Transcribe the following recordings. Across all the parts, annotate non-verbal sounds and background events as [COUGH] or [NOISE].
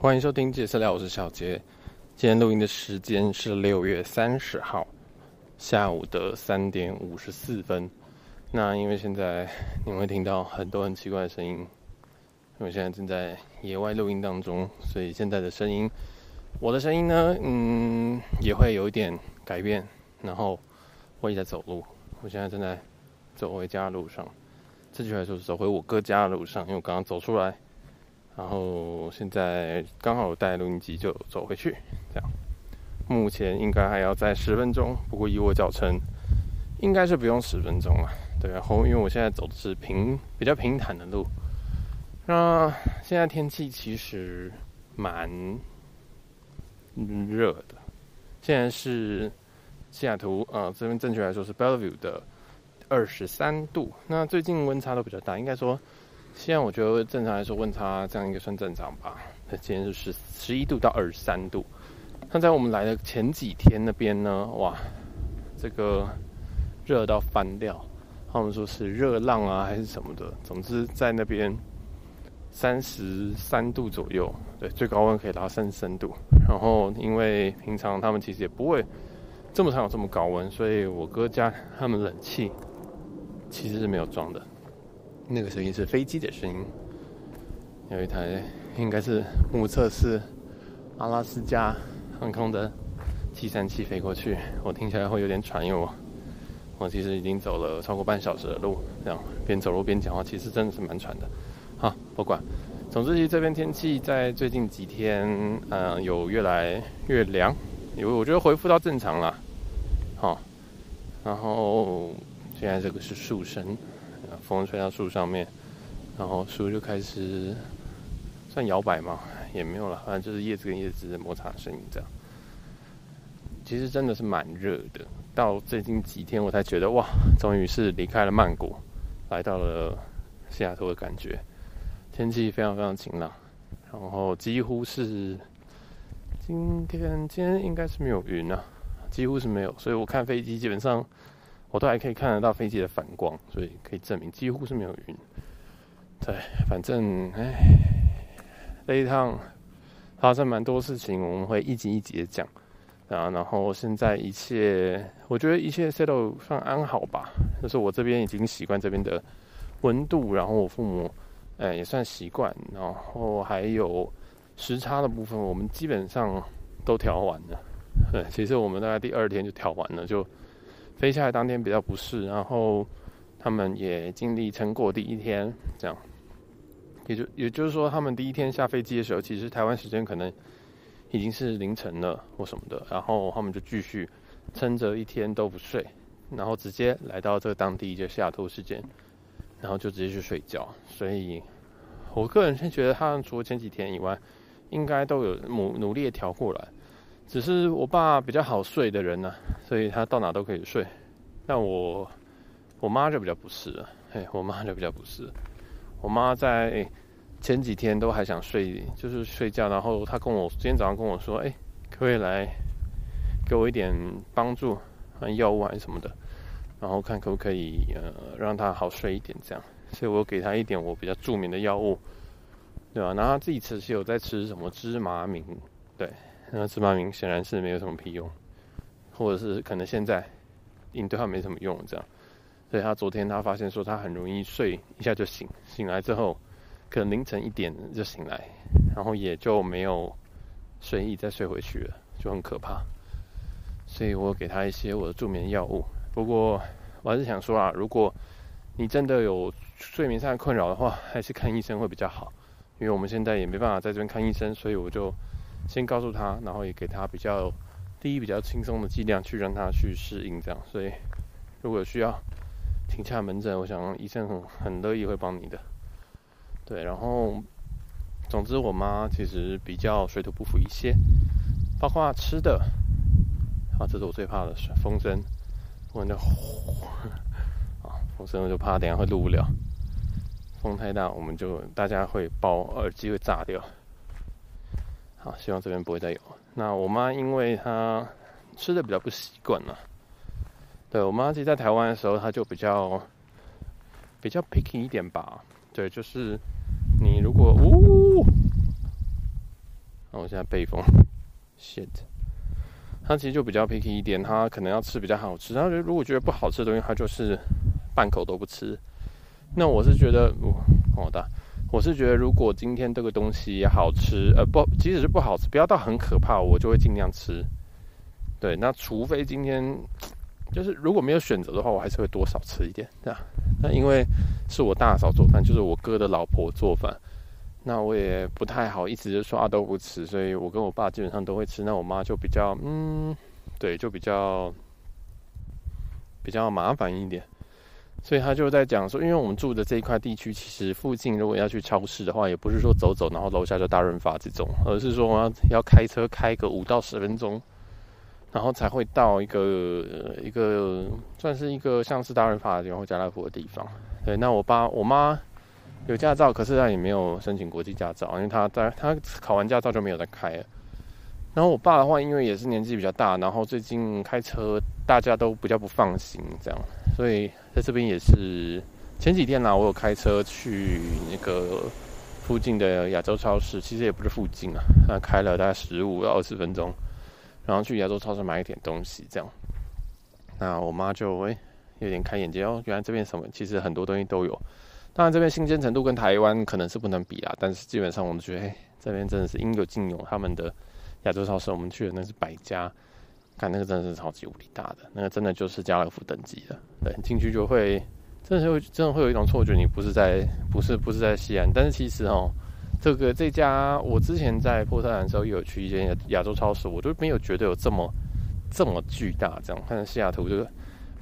欢迎收听杰私聊，我是小杰。今天录音的时间是六月三十号下午的三点五十四分。那因为现在你会听到很多很奇怪的声音，因为现在正在野外录音当中，所以现在的声音，我的声音呢，嗯，也会有一点改变。然后我也在走路，我现在正在走回家的路上。这句话说是走回我哥家的路上，因为我刚刚走出来。然后现在刚好带录音机就走回去，这样。目前应该还要再十分钟，不过以我脚程，应该是不用十分钟了。对，然后因为我现在走的是平比较平坦的路。那现在天气其实蛮热的，现在是西雅图啊，这边正确来说是 Bellevue 的二十三度。那最近温差都比较大，应该说。现在我觉得正常来说温差这样应该算正常吧。那今天是十十一度到二十三度。那在我们来的前几天那边呢，哇，这个热到翻掉。他们说是热浪啊还是什么的，总之在那边三十三度左右，对，最高温可以达到三十三度。然后因为平常他们其实也不会这么长有这么高温，所以我哥家他们冷气其实是没有装的。那个声音是飞机的声音，有一台应该是目测是阿拉斯加航空的737飞过去，我听起来会有点喘，因为我我其实已经走了超过半小时的路，这样边走路边讲话，其实真的是蛮喘的。好，不管，总之，其实这边天气在最近几天，嗯、呃，有越来越凉，因为我觉得恢复到正常了。好，然后现在这个是树声。风吹到树上面，然后树就开始算摇摆嘛，也没有了，反正就是叶子跟叶子的摩擦声音这样。其实真的是蛮热的，到最近几天我才觉得哇，终于是离开了曼谷，来到了西雅图的感觉。天气非常非常晴朗，然后几乎是今天今天应该是没有云啊，几乎是没有，所以我看飞机基本上。我都还可以看得到飞机的反光，所以可以证明几乎是没有云。对，反正哎，这一趟发生蛮多事情，我们会一集一集的讲啊。然后现在一切，我觉得一切 settle 算安好吧。就是我这边已经习惯这边的温度，然后我父母哎也算习惯，然后还有时差的部分，我们基本上都调完了。对，其实我们大概第二天就调完了，就。飞下来当天比较不适，然后他们也尽力撑过第一天，这样，也就也就是说，他们第一天下飞机的时候，其实台湾时间可能已经是凌晨了或什么的，然后他们就继续撑着一天都不睡，然后直接来到这个当地就西雅图时间，然后就直接去睡觉。所以，我个人是觉得他们除了前几天以外，应该都有努努力调过来。只是我爸比较好睡的人呢、所以他到哪都可以睡。但我我妈就比较不是了，嘿，我妈就比较不是。我妈在前几天都还想睡，就是睡觉。然后她跟我今天早上跟我说：“哎，可不可以来给我一点帮助，药物还是什么的，然后看可不可以呃让她好睡一点这样。”所以我给她一点我比较著名的药物，对吧？然后她自己其实有在吃什么芝麻明，对。那芝麻明显然是没有什么屁用，或者是可能现在你对他没什么用这样，所以他昨天他发现说他很容易睡一下就醒，醒来之后可能凌晨一点就醒来，然后也就没有睡意再睡回去了，就很可怕。所以我给他一些我的助眠药物。不过我还是想说啊，如果你真的有睡眠上的困扰的话，还是看医生会比较好，因为我们现在也没办法在这边看医生，所以我就。先告诉他，然后也给他比较第一比较轻松的剂量，去让他去适应这样。所以如果有需要请下门诊，我想医生很很乐意会帮你的。对，然后总之我妈其实比较水土不服一些，包括吃的。啊，这是我最怕的风声，我那呼啊风声我就怕等下会录不了，风太大我们就大家会包耳机会炸掉。好，希望这边不会再有。那我妈因为她吃的比较不习惯了，对，我妈其实在台湾的时候，她就比较比较 picky 一点吧。对，就是你如果呜，那我现在背风，shit。他其实就比较 picky 一点，他可能要吃比较好吃。他觉得如果觉得不好吃的东西，他就是半口都不吃。那我是觉得，哦，好的，我是觉得如果今天这个东西好吃，呃，不，即使是不好吃，不要到很可怕，我就会尽量吃。对，那除非今天就是如果没有选择的话，我还是会多少吃一点，对吧？那因为是我大嫂做饭，就是我哥的老婆做饭。那我也不太好意思就说啊都不吃，所以我跟我爸基本上都会吃。那我妈就比较嗯，对，就比较比较麻烦一点。所以他就在讲说，因为我们住的这一块地区，其实附近如果要去超市的话，也不是说走走然后楼下就大润发这种，而是说我要要开车开个五到十分钟，然后才会到一个一个算是一个像是大润发的地方或家乐福的地方。对，那我爸我妈。有驾照，可是他也没有申请国际驾照，因为他在他考完驾照就没有再开了。然后我爸的话，因为也是年纪比较大，然后最近开车大家都比较不放心，这样，所以在这边也是前几天呢，我有开车去那个附近的亚洲超市，其实也不是附近啊，那开了大概十五到二十分钟，然后去亚洲超市买一点东西，这样。那我妈就会有点开眼界哦，原来这边什么其实很多东西都有。当然，这边新鲜程度跟台湾可能是不能比啦，但是基本上我们觉得，哎，这边真的是应有尽有。他们的亚洲超市，我们去的那是百家，看那个真的是超级无敌大的，那个真的就是家乐福等级的。对，进去就会，真的是会，真的会有一种错觉，你不是在，不是，不是在西安。但是其实哦，这个这家我之前在波特兰的时候也有去一间亚洲超市，我就没有觉得有这么这么巨大。这样看西雅图这个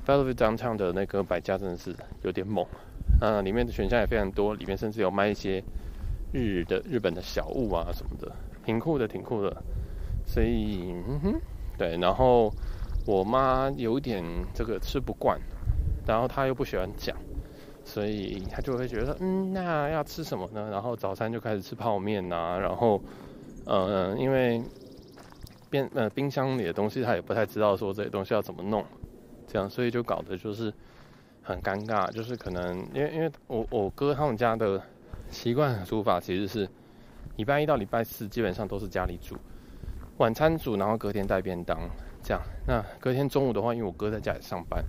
Bellevue Downtown 的那个百家真的是有点猛。嗯，里面的选项也非常多，里面甚至有卖一些日的日本的小物啊什么的，挺酷的，挺酷的。所以，嗯哼，对。然后我妈有点这个吃不惯，然后她又不喜欢讲，所以她就会觉得，嗯，那要吃什么呢？然后早餐就开始吃泡面呐、啊，然后，呃，因为冰呃冰箱里的东西她也不太知道说这些东西要怎么弄，这样，所以就搞得就是。很尴尬，就是可能因为因为我我哥他们家的习惯煮法其实是礼拜一到礼拜四基本上都是家里煮晚餐煮，然后隔天带便当这样。那隔天中午的话，因为我哥在家里上班，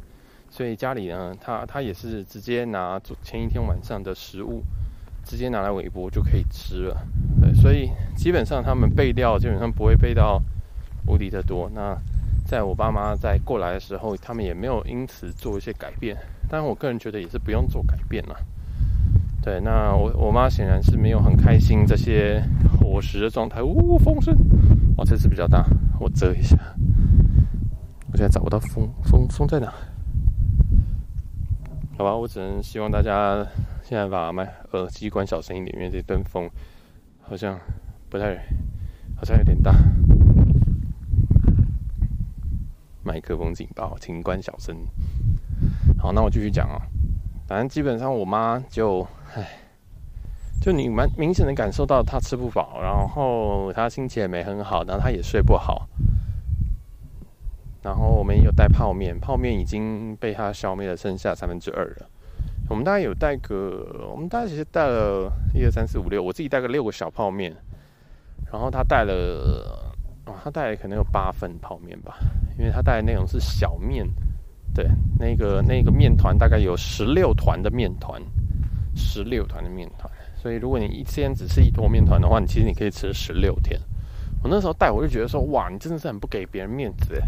所以家里呢，他他也是直接拿前一天晚上的食物直接拿来微波就可以吃了。对，所以基本上他们备料基本上不会备到无敌的多。那在我爸妈在过来的时候，他们也没有因此做一些改变。但我个人觉得也是不用做改变了。对，那我我妈显然是没有很开心这些伙食的状态。呜，风声，哇，这次比较大，我遮一下。我现在找不到风，风风在哪？好吧，我只能希望大家现在把麦耳机关小声一点，因为这阵风好像不太，好像有点大。麦克风警报，请关小声。好，那我继续讲啊。反正基本上我妈就，唉，就你蛮明显的感受到他吃不饱，然后他心情也没很好，然后他也睡不好。然后我们也有带泡面，泡面已经被他消灭了，剩下三分之二了。我们大概有带个，我们大概其实带了一二三四五六，我自己带个六个小泡面，然后他带了，哦，他带了可能有八份泡面吧，因为他带的那种是小面。对，那个那个面团大概有十六团的面团，十六团的面团。所以如果你一天只吃一坨面团的话，你其实你可以吃十六天。我那时候带我就觉得说，哇，你真的是很不给别人面子诶。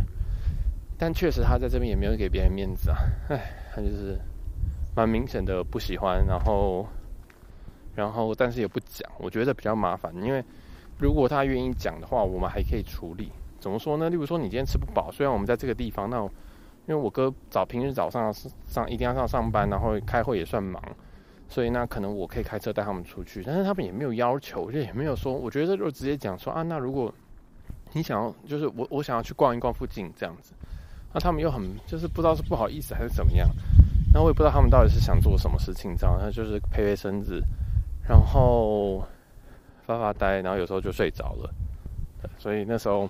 但确实他在这边也没有给别人面子啊，哎，他就是蛮明显的不喜欢，然后然后但是也不讲，我觉得比较麻烦。因为如果他愿意讲的话，我们还可以处理。怎么说呢？例如说你今天吃不饱，虽然我们在这个地方，那。因为我哥早平日早上上一定要上上班，然后开会也算忙，所以那可能我可以开车带他们出去，但是他们也没有要求，就也没有说，我觉得就直接讲说啊，那如果你想要，就是我我想要去逛一逛附近这样子，那他们又很就是不知道是不好意思还是怎么样，那我也不知道他们到底是想做什么事情，这样，那就是陪陪孙子，然后发发呆，然后有时候就睡着了，所以那时候。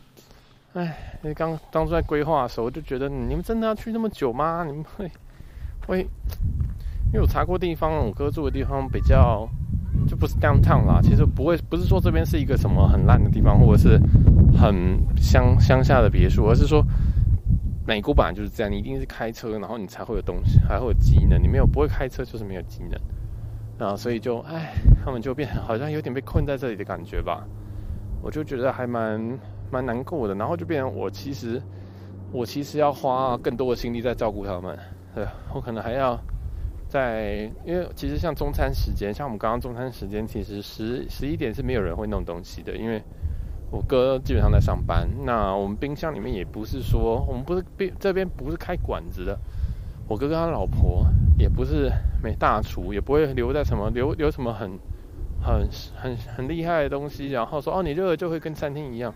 哎，因为刚当初在规划的时候，我就觉得你们真的要去那么久吗？你们会会，因为我查过地方，我哥住的地方比较就不是 downtown 啦。其实不会，不是说这边是一个什么很烂的地方，或者是很乡乡下的别墅，而是说美国本来就是这样，你一定是开车，然后你才会有东西，还会有机能。你没有不会开车，就是没有机能。然后所以就哎，他们就变 [LAUGHS] 好像有点被困在这里的感觉吧。我就觉得还蛮蛮难过的。然后就变成我其实我其实要花更多的心力在照顾他们。对，我可能还要。在，因为其实像中餐时间，像我们刚刚中餐时间，其实十十一点是没有人会弄东西的，因为我哥基本上在上班。那我们冰箱里面也不是说，我们不是冰这边不是开馆子的，我哥跟他老婆也不是没大厨，也不会留在什么留留什么很很很很厉害的东西，然后说哦你热了就会跟餐厅一样。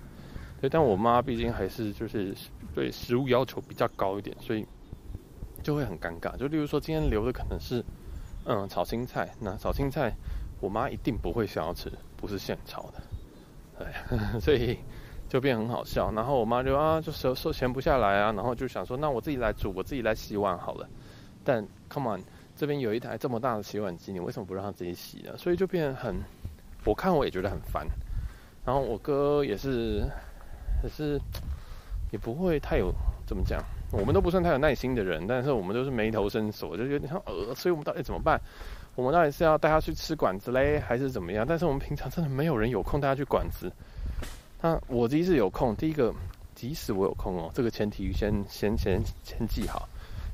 对，但我妈毕竟还是就是对食物要求比较高一点，所以。就会很尴尬，就例如说今天留的可能是，嗯，炒青菜，那炒青菜我妈一定不会想要吃，不是现炒的，对，[LAUGHS] 所以就变很好笑。然后我妈就啊，就收收闲不下来啊，然后就想说，那我自己来煮，我自己来洗碗好了。但 come on，这边有一台这么大的洗碗机，你为什么不让他自己洗呢？所以就变很，我看我也觉得很烦。然后我哥也是，也是也不会太有怎么讲。我们都不算太有耐心的人，但是我们都是眉头深锁，就有点像呃，所以我们到底怎么办？我们到底是要带他去吃馆子嘞，还是怎么样？但是我们平常真的没有人有空带他去馆子。那我即使有空，第一个，即使我有空哦，这个前提先先先先记好。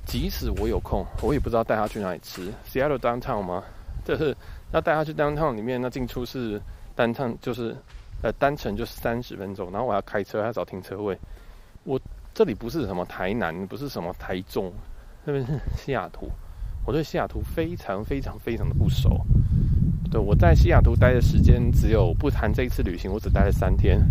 即使我有空，我也不知道带他去哪里吃。Seattle downtown 吗？就是要带他去 downtown 里面，那进出是 downtown 就是呃单程就是三十分钟，然后我要开车，还要找停车位，我。这里不是什么台南，不是什么台中，那边是西雅图。我对西雅图非常非常非常的不熟。对，我在西雅图待的时间只有不谈这一次旅行，我只待了三天。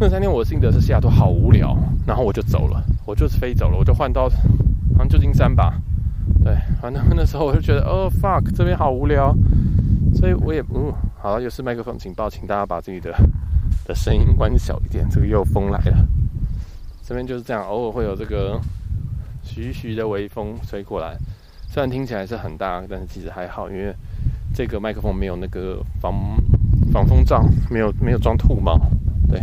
那三天我心得是西雅图好无聊，然后我就走了，我就是飞走了，我就换到好像旧金山吧。对，反正那时候我就觉得，哦 fuck，[LAUGHS] 这边好无聊，所以我也嗯，好，又是麦克风警报，请大家把自己的的声音关小一点，这个又风来了。这边就是这样，偶尔会有这个徐徐的微风吹过来，虽然听起来是很大，但是其实还好，因为这个麦克风没有那个防防风罩，没有没有装兔毛。对，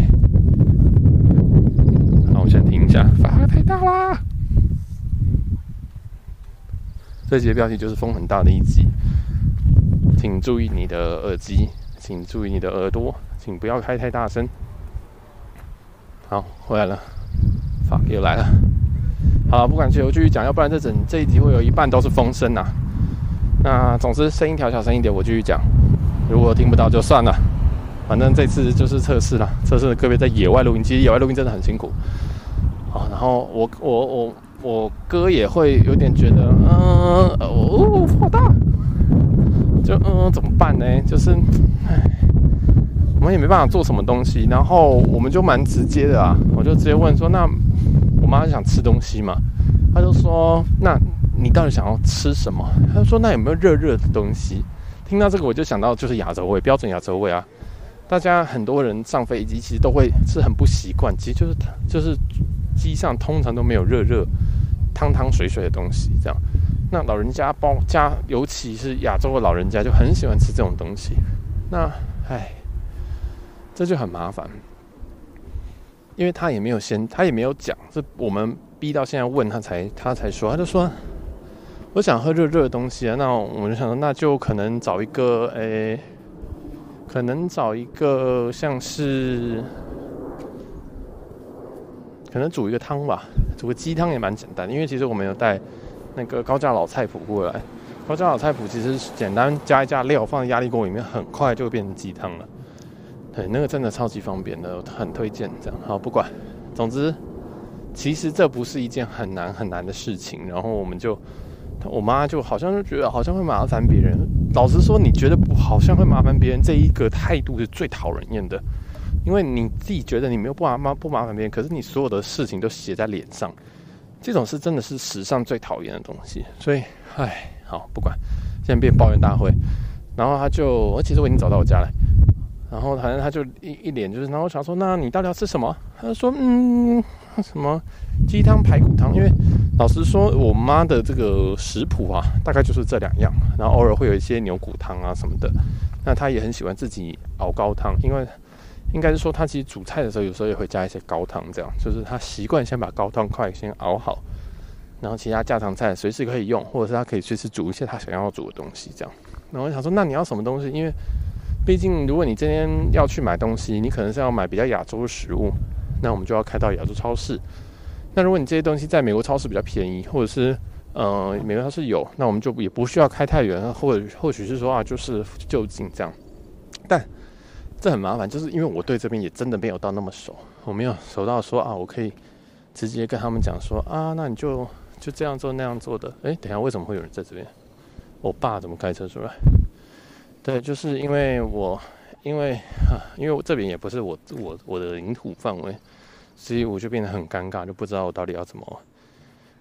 好，我先停一下，风太大啦。这集的标题就是风很大的一集，请注意你的耳机，请注意你的耳朵，请不要开太大声。好，回来了。好，又来了。好，不管继续继续讲，要不然这整这一集会有一半都是风声呐。那总之声音调小声一点，我继续讲。如果听不到就算了，反正这次就是测试了。测试各位在野外录音，其实野外录音真的很辛苦。好，然后我我我我哥也会有点觉得，嗯，哦，好大，就嗯，怎么办呢？就是，唉。我们也没办法做什么东西，然后我们就蛮直接的啊，我就直接问说：“那我妈想吃东西嘛？”他就说：“那你到底想要吃什么？”他就说：“那有没有热热的东西？”听到这个，我就想到就是亚洲味，标准亚洲味啊。大家很多人上飞机其实都会是很不习惯，其实就是就是机上通常都没有热热汤汤水水的东西，这样。那老人家包家，尤其是亚洲的老人家就很喜欢吃这种东西。那唉。这就很麻烦，因为他也没有先，他也没有讲，是我们逼到现在问他才，他才说，他就说，我想喝热热的东西啊，那我就想说，那就可能找一个，诶，可能找一个像是，可能煮一个汤吧，煮个鸡汤也蛮简单，因为其实我们有带那个高价老菜谱过来，高价老菜谱其实简单加一加料，放在压力锅里面，很快就会变成鸡汤了。对，那个真的超级方便的，很推荐这样。好，不管，总之，其实这不是一件很难很难的事情。然后我们就，我妈就好像就觉得好像会麻烦别人。老实说，你觉得不好像会麻烦别人这一个态度是最讨人厌的，因为你自己觉得你没有不麻不麻烦别人，可是你所有的事情都写在脸上，这种是真的是史上最讨厌的东西。所以，唉，好，不管，现在变抱怨大会。然后他就，我其实我已经找到我家了。然后反正他就一一脸就是，然后我想说，那你到底要吃什么？他说，嗯，什么鸡汤排骨汤。因为老实说，我妈的这个食谱啊，大概就是这两样。然后偶尔会有一些牛骨汤啊什么的。那他也很喜欢自己熬高汤，因为应该是说他其实煮菜的时候有时候也会加一些高汤，这样就是他习惯先把高汤块先熬好，然后其他家常菜随时可以用，或者是他可以随时煮一些他想要煮的东西这样。那我想说，那你要什么东西？因为毕竟如果你今天要去买东西，你可能是要买比较亚洲的食物，那我们就要开到亚洲超市。那如果你这些东西在美国超市比较便宜，或者是呃美国超市有，那我们就也不需要开太远，或者或许是说啊，就是就近这样。但这很麻烦，就是因为我对这边也真的没有到那么熟，我没有熟到说啊，我可以直接跟他们讲说啊，那你就就这样做那样做的。诶，等下为什么会有人在这边？我爸怎么开车出来？对，就是因为我因为啊，因为我这边也不是我我我的领土范围。所以我就变得很尴尬，就不知道我到底要怎么，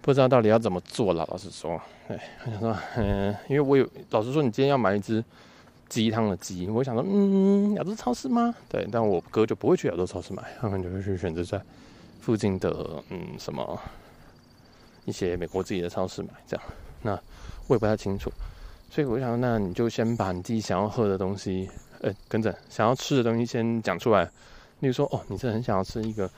不知道到底要怎么做了。老实说，对，我想说，嗯，因为我有老实说，你今天要买一只鸡汤的鸡，我想说，嗯，亚洲超市吗？对，但我哥就不会去亚洲超市买，他们就会去选择在附近的嗯什么一些美国自己的超市买这样。那我也不太清楚，所以我想，那你就先把你自己想要喝的东西，呃，跟着想要吃的东西先讲出来。例如说，哦，你是很想要吃一个。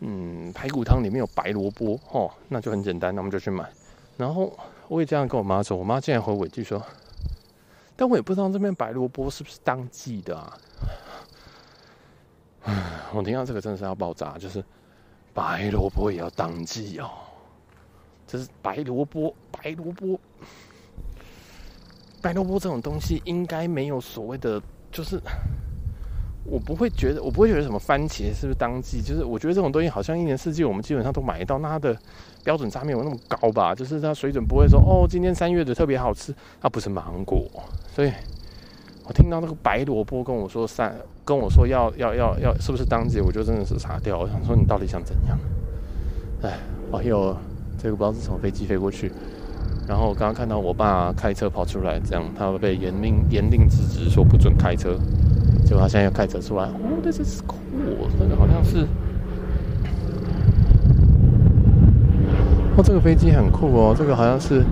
嗯，排骨汤里面有白萝卜哦，那就很简单，那我们就去买。然后我也这样跟我妈说，我妈竟然回我一句说：“但我也不知道这边白萝卜是不是当季的啊。”唉，[LAUGHS] 我听到这个真的是要爆炸，就是白萝卜也要当季哦。这是白萝卜，白萝卜，白萝卜这种东西应该没有所谓的，就是。我不会觉得，我不会觉得什么番茄是不是当季，就是我觉得这种东西好像一年四季我们基本上都买得到，那它的标准差没有那么高吧，就是它水准不会说哦，今天三月的特别好吃，它不是芒果，所以我听到那个白萝卜跟我说三，跟我说要要要要是不是当季，我就真的是傻掉，我想说你到底想怎样？哎，哦，有这个不知道是什么飞机飞过去，然后我刚刚看到我爸开车跑出来，这样他会被严命严令制止说不准开车。结果他现在又开车出来，哦，这是酷，那个好像是，哦，这个飞机很酷哦，这个好像是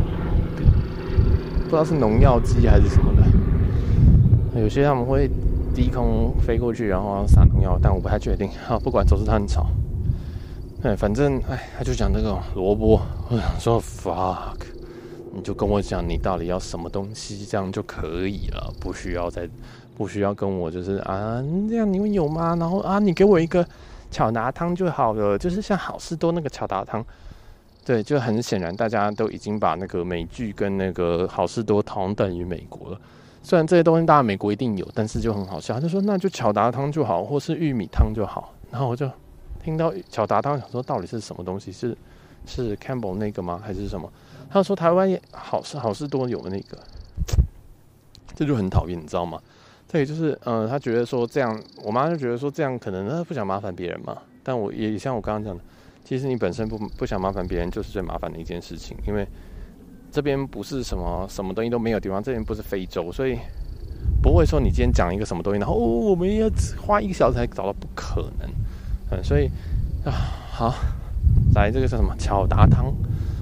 不知道是农药机还是什么的，有些他们会低空飞过去，然后撒农药，但我不太确定。好，不管，总之他很吵。哎，反正哎，他就讲那个萝卜，我想说 fuck，你就跟我讲你到底要什么东西，这样就可以了，不需要再。不需要跟我就是啊，这样你们有吗？然后啊，你给我一个巧达汤就好了，就是像好事多那个巧达汤。对，就很显然大家都已经把那个美剧跟那个好事多同等于美国了。虽然这些东西大家美国一定有，但是就很好笑，他就说那就巧达汤就好，或是玉米汤就好。然后我就听到巧达汤，想说到底是什么东西？是是 Campbell 那个吗？还是什么？他说台湾也好事好事多有的那个，这就很讨厌，你知道吗？对，就是，呃，他觉得说这样，我妈就觉得说这样可能他不想麻烦别人嘛。但我也像我刚刚讲的，其实你本身不不想麻烦别人，就是最麻烦的一件事情。因为这边不是什么什么东西都没有地方，这边不是非洲，所以不会说你今天讲一个什么东西，然后哦，我们要花一个小时才找到，不可能。嗯，所以啊，好，来这个叫什么巧达汤？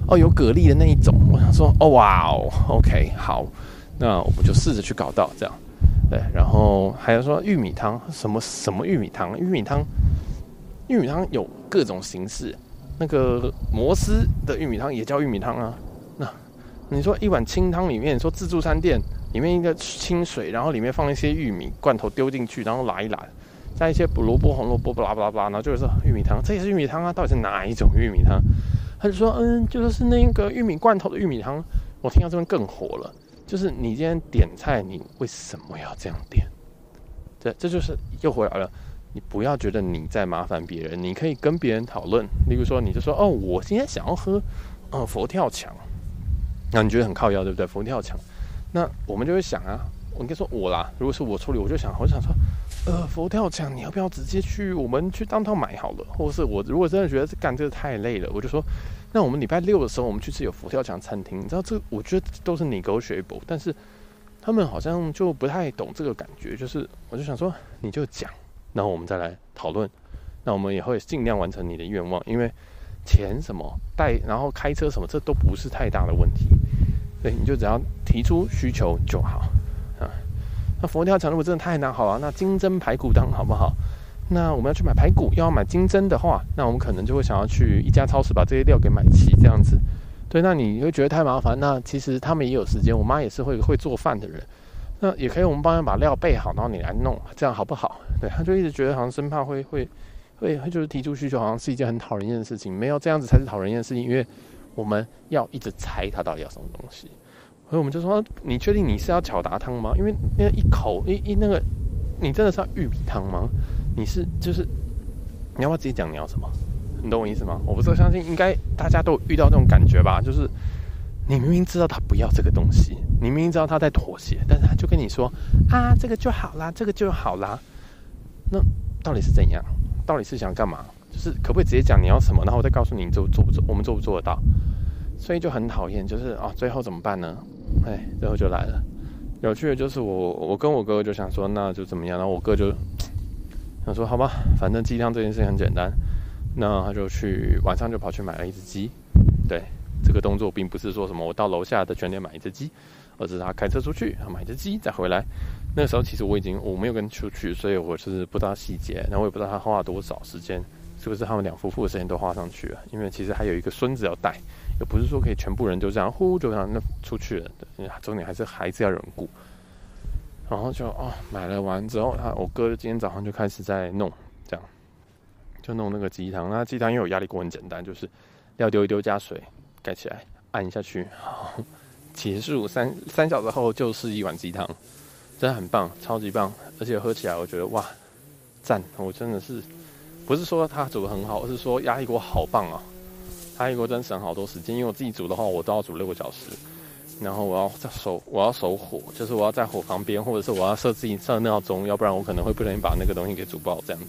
哦，有蛤蜊的那一种。我想说，哦哇哦，OK，好，那我们就试着去搞到这样。对，然后还有说玉米汤，什么什么玉米汤？玉米汤，玉米汤有各种形式。那个摩斯的玉米汤也叫玉米汤啊。那你说一碗清汤里面，说自助餐店里面一个清水，然后里面放一些玉米罐头丢进去，然后拉一拉，加一些萝卜、红萝卜，巴拉巴拉巴拉，然后就是玉米汤。这也是玉米汤啊？到底是哪一种玉米汤？他就说，嗯，就是那个玉米罐头的玉米汤。我听到这边更火了。就是你今天点菜，你为什么要这样点？对，这就是又回来了。你不要觉得你在麻烦别人，你可以跟别人讨论。例如说，你就说：“哦，我今天想要喝，呃，佛跳墙。”那你觉得很靠腰，对不对？佛跳墙，那我们就会想啊，我应该说我啦。如果是我处理，我就想，我就想说，呃，佛跳墙，你要不要直接去我们去当趟买好了？或者是我如果真的觉得干这个太累了，我就说。那我们礼拜六的时候，我们去吃有佛跳墙餐厅，你知道这？我觉得都是 negotiable，但是他们好像就不太懂这个感觉。就是我就想说，你就讲，然后我们再来讨论。那我们也会尽量完成你的愿望，因为钱什么带，然后开车什么，这都不是太大的问题。对，你就只要提出需求就好。那佛跳墙如果真的太难，好啊，那金针排骨汤好不好？那我们要去买排骨，要买金针的话，那我们可能就会想要去一家超市把这些料给买齐，这样子。对，那你会觉得太麻烦。那其实他们也有时间，我妈也是会会做饭的人，那也可以我们帮她把料备好，然后你来弄，这样好不好？对，他就一直觉得好像生怕会会会，就是提出需求，好像是一件很讨人厌的事情。没有这样子才是讨人厌的事情，因为我们要一直猜他到底要什么东西。所以我们就说，你确定你是要巧达汤吗？因为那一口一一那个，你真的是要玉米汤吗？你是就是，你要不要自己讲你要什么？你懂我意思吗？我不是相信，应该大家都遇到这种感觉吧？就是你明明知道他不要这个东西，你明明知道他在妥协，但是他就跟你说啊，这个就好啦，这个就好啦。那到底是怎样？到底是想干嘛？就是可不可以直接讲你要什么，然后我再告诉你，你做做不做？我们做不做得到？所以就很讨厌，就是啊，最后怎么办呢？哎，最后就来了。有趣的就是我，我跟我哥就想说，那就怎么样？然后我哥就。想说：“好吧，反正鸡汤这件事情很简单，那他就去晚上就跑去买了一只鸡。对，这个动作并不是说什么我到楼下的全店买一只鸡，而是他开车出去，买一只鸡再回来。那个时候其实我已经我没有跟出去，所以我是不知道细节，然后我也不知道他花了多少时间，是不是他们两夫妇的时间都花上去了？因为其实还有一个孙子要带，又不是说可以全部人就这样呼就这样那出去了，对，重点还是孩子要人顾。”然后就哦，买了完之后，他我哥今天早上就开始在弄，这样就弄那个鸡汤。那鸡汤因为我压力锅很简单，就是料丢一丢，加水盖起来，按下去，好，结束。三三小时后就是一碗鸡汤，真的很棒，超级棒。而且喝起来我觉得哇，赞！我真的是不是说他煮的很好，而是说压力锅好棒啊！压力锅真省好多时间，因为我自己煮的话，我都要煮六个小时。然后我要在守，我要守火，就是我要在火旁边，或者是我要设自己设闹钟，要不然我可能会不小心把那个东西给煮爆这样子。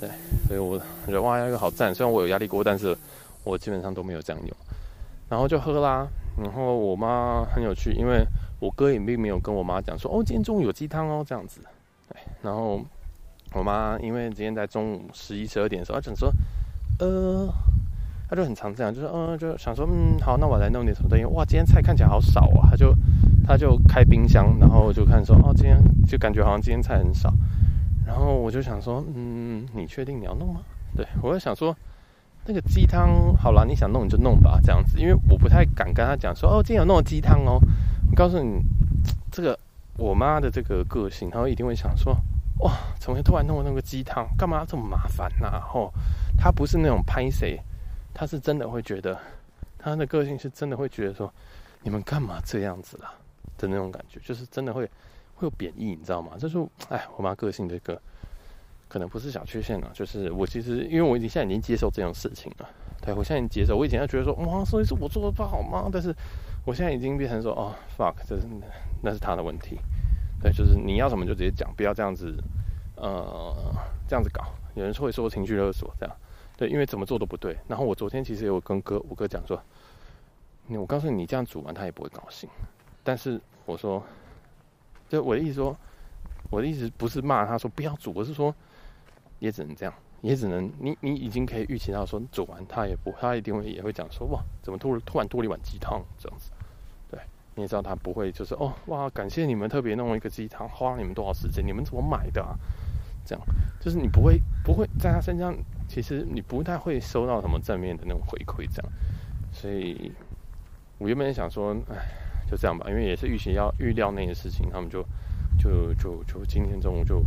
对，所以我觉得哇，压力锅好赞。虽然我有压力锅，但是我基本上都没有这样用。然后就喝啦。然后我妈很有趣，因为我哥也并没有跟我妈讲说，哦，今天中午有鸡汤哦这样子。对，然后我妈因为今天在中午十一十二点的时候，她讲说，呃。他就很常这样，就是嗯，就想说嗯，好，那我来弄点什么东西。哇，今天菜看起来好少啊！他就他就开冰箱，然后就看说哦，今天就感觉好像今天菜很少。然后我就想说，嗯，你确定你要弄吗？对，我就想说，那个鸡汤好了，你想弄你就弄吧，这样子，因为我不太敢跟他讲说哦，今天有弄鸡汤哦。我告诉你，这个我妈的这个个性，她一定会想说，哇，怎么突然弄那个鸡汤，干嘛这么麻烦呐？哦，她不是那种拍谁。他是真的会觉得，他的个性是真的会觉得说，你们干嘛这样子啦的那种感觉，就是真的会会有贬义，你知道吗？就是哎，我妈个性这个可能不是小缺陷了，就是我其实因为我已经现在已经接受这种事情了，对，我现在已经接受，我以前要觉得说哇，所以是我做的不好吗？但是我现在已经变成说哦，fuck，这是那是他的问题，对，就是你要什么就直接讲，不要这样子，呃，这样子搞，有人会说情绪勒索这样。对，因为怎么做都不对。然后我昨天其实有跟哥我哥讲说，我告诉你，你这样煮完他也不会高兴。但是我说，就我的意思说，我的意思不是骂他说不要煮，我是说，也只能这样，也只能你你已经可以预期到说煮完他也不，他一定会也会讲说哇，怎么突突然多了一碗鸡汤这样子。对，你也知道他不会就是哦哇，感谢你们特别弄了一个鸡汤，花了你们多少时间，你们怎么买的啊？这样就是你不会不会在他身上。其实你不太会收到什么正面的那种回馈，这样，所以我原本想说，哎，就这样吧，因为也是预期要预料那些事情，他们就就就就今天中午就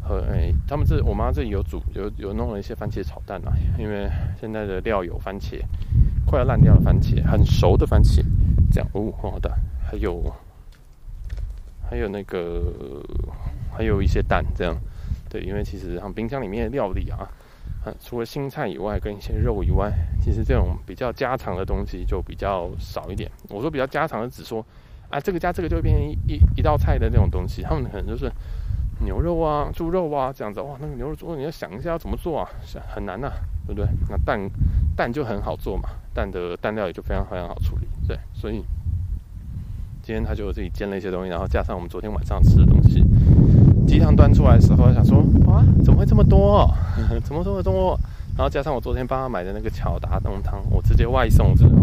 和哎，他们这我妈这里有煮有有弄了一些番茄炒蛋啊，因为现在的料有番茄快要烂掉的番茄，很熟的番茄，这样哦，很好的，还有还有那个还有一些蛋，这样，对，因为其实他们冰箱里面的料理啊。除了青菜以外，跟一些肉以外，其实这种比较家常的东西就比较少一点。我说比较家常的，只说啊，这个加这个就变成一一道菜的那种东西。他们可能就是牛肉啊、猪肉啊这样子。哇，那个牛肉、猪肉你要想一下要怎么做啊，很难呐、对不对？那蛋蛋就很好做嘛，蛋的蛋料也就非常非常好处理。对，所以今天他就自己煎了一些东西，然后加上我们昨天晚上吃的东西。鸡汤端出来的时候，想说哇，怎么会这么多？[LAUGHS] 怎么这么多？然后加上我昨天帮他买的那个巧达浓汤，我直接外送，真的。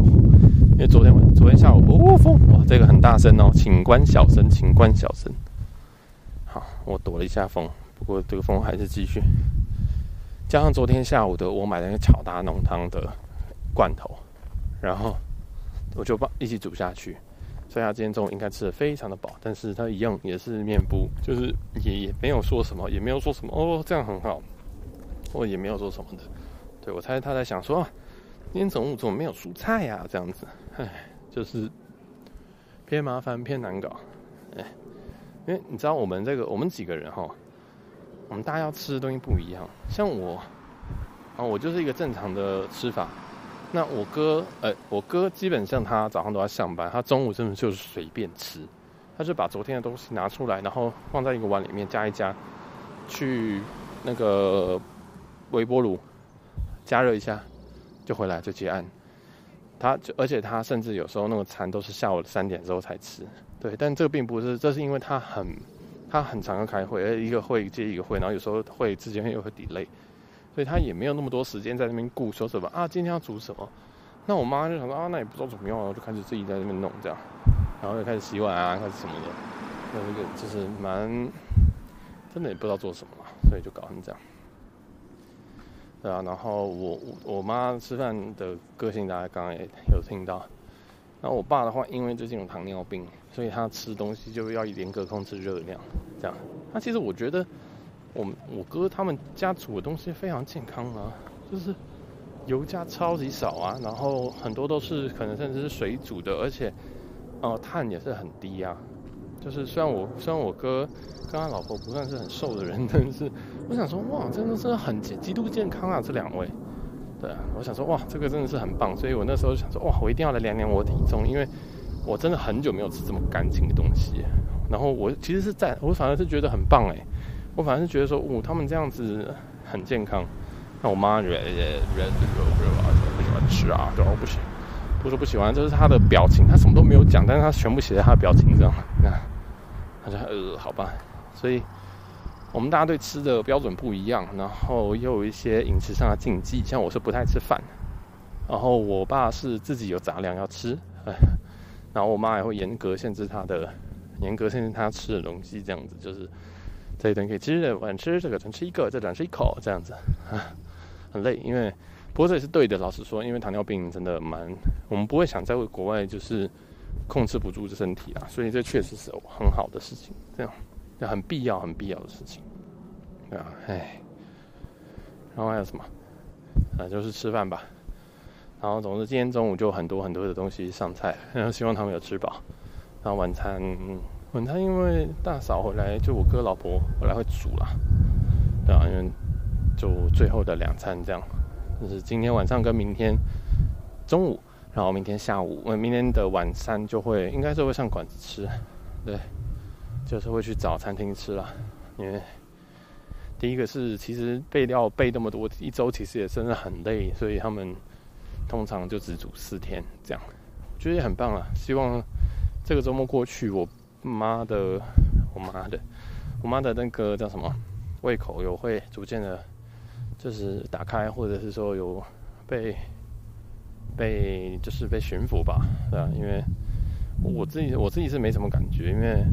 因为昨天晚昨天下午哦风哇，这个很大声哦，请关小声，请关小声。好我躲了一下风，不过这个风还是继续。加上昨天下午的我买的那个巧达浓汤的罐头，然后我就把一起煮下去。所以他今天中午应该吃的非常的饱，但是他一样也是面部，就是也也没有说什么，也没有说什么哦，这样很好，或也没有说什么的。对，我猜他在想说，今天中午怎么没有蔬菜呀？这样子，唉，[LAUGHS] 就是偏麻烦偏难搞，哎，因为你知道我们这个我们几个人哈，我们大家要吃的东西不一样，像我啊，我就是一个正常的吃法。那我哥，呃、我哥基本上他早上都要上班，他中午真的就是随便吃，他就把昨天的东西拿出来，然后放在一个碗里面加一加，去那个微波炉加热一下，就回来就结案。他就而且他甚至有时候那个餐都是下午三点之后才吃，对，但这个并不是，这是因为他很他很常要开会，一个会接一个会，然后有时候会之间又会 delay。所以他也没有那么多时间在那边顾说什么啊，今天要煮什么？那我妈就想说啊，那也不知道怎么样，就开始自己在那边弄这样，然后就开始洗碗啊，开始什么的，那这个就是蛮真的也不知道做什么，所以就搞成这样。对啊，然后我我妈吃饭的个性大家刚刚也有听到。然后我爸的话，因为最近有糖尿病，所以他吃东西就要严格控制热量，这样。那其实我觉得。我我哥他们家煮的东西非常健康啊，就是油加超级少啊，然后很多都是可能甚至是水煮的，而且呃碳也是很低啊。就是虽然我虽然我哥跟他老婆不算是很瘦的人，[LAUGHS] 但是我想说哇，真的是很极度健康啊，这两位。对啊，我想说哇，这个真的是很棒，所以我那时候想说哇，我一定要来量量我体重，因为我真的很久没有吃这么干净的东西。然后我其实是在我反而是觉得很棒哎。我反正是觉得说，哦，他们这样子很健康。那我妈觉得，也，不喜欢吃啊，对吧？不喜，不是不喜欢，就是他的表情，他什么都没有讲，但是他全部写在他的表情上。你看，他就呃，好吧。所以，我们大家对吃的标准不一样，然后又有一些饮食上的禁忌。像我是不太吃饭，然后我爸是自己有杂粮要吃，哎，然后我妈也会严格限制他的，严格限制他吃的东西，这样子就是。这一顿可以吃，晚吃这个只吃一个，这两吃一口，这样子，啊，[LAUGHS] 很累。因为，不过这也是对的。老实说，因为糖尿病真的蛮，我们不会想在国外就是控制不住这身体啊，所以这确实是很好的事情，这样，很必要、很必要的事情，对啊，哎，然后还有什么？啊，就是吃饭吧。然后总之今天中午就很多很多的东西上菜，然 [LAUGHS] 后希望他们有吃饱。然后晚餐。晚餐因为大嫂回来，就我哥老婆回来会煮啦，对啊，因为就最后的两餐这样，就是今天晚上跟明天中午，然后明天下午，呃，明天的晚餐就会应该是会上馆子吃，对，就是会去找餐厅吃啦，因为第一个是其实备料备那么多，一周其实也真的很累，所以他们通常就只煮四天这样，我觉得也很棒啊，希望这个周末过去我。妈的，我妈的，我妈的那个叫什么胃口有会逐渐的，就是打开，或者是说有被被就是被驯服吧，对吧？因为我自己我自己是没什么感觉，因为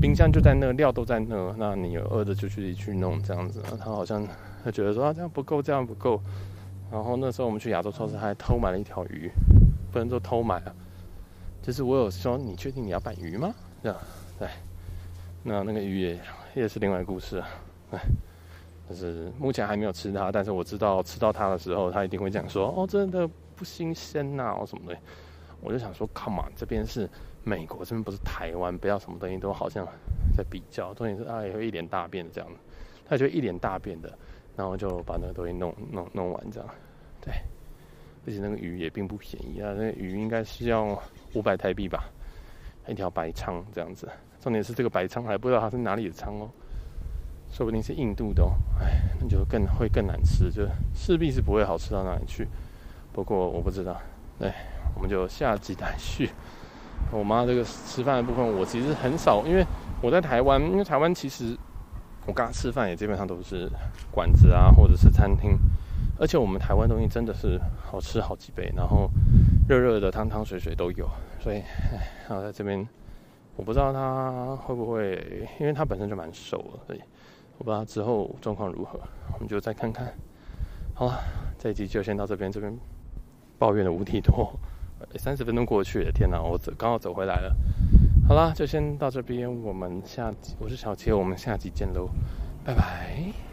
冰箱就在那，料都在那，那你有饿的就去去弄这样子。他好像他觉得说啊这样不够，这样不够。然后那时候我们去亚洲超市还偷买了一条鱼，不能说偷买啊，就是我有说你确定你要买鱼吗？这样，对，那那个鱼也也是另外一个故事啊，哎，就是目前还没有吃它，但是我知道吃到它的时候，它一定会讲说，哦，真的不新鲜呐，或什么的。我就想说，Come on，这边是美国，这边不是台湾，不要什么东西都好像在比较，重点是啊，也会一脸大便的这样，他就一脸大便的，然后就把那个东西弄弄弄完这样，对，而且那个鱼也并不便宜啊，那个鱼应该是要五百台币吧。一条白鯧这样子，重点是这个白鯧还不知道它是哪里的鯧哦，说不定是印度的哦，哎，那就更会更难吃，就势必是不会好吃到哪里去。不过我不知道，对，我们就下集待续。我妈这个吃饭的部分，我其实很少，因为我在台湾，因为台湾其实我刚吃饭也基本上都是馆子啊，或者是餐厅，而且我们台湾东西真的是好吃好几倍，然后热热的汤汤水水都有。所以，然后在这边，我不知道他会不会，因为他本身就蛮瘦了，所以我不知道之后状况如何，我们就再看看。好了，这一集就先到这边，这边抱怨的无敌多，三十分钟过去了，天哪，我走刚好走回来了。好啦，就先到这边，我们下集，我是小杰，我们下集见喽，拜拜。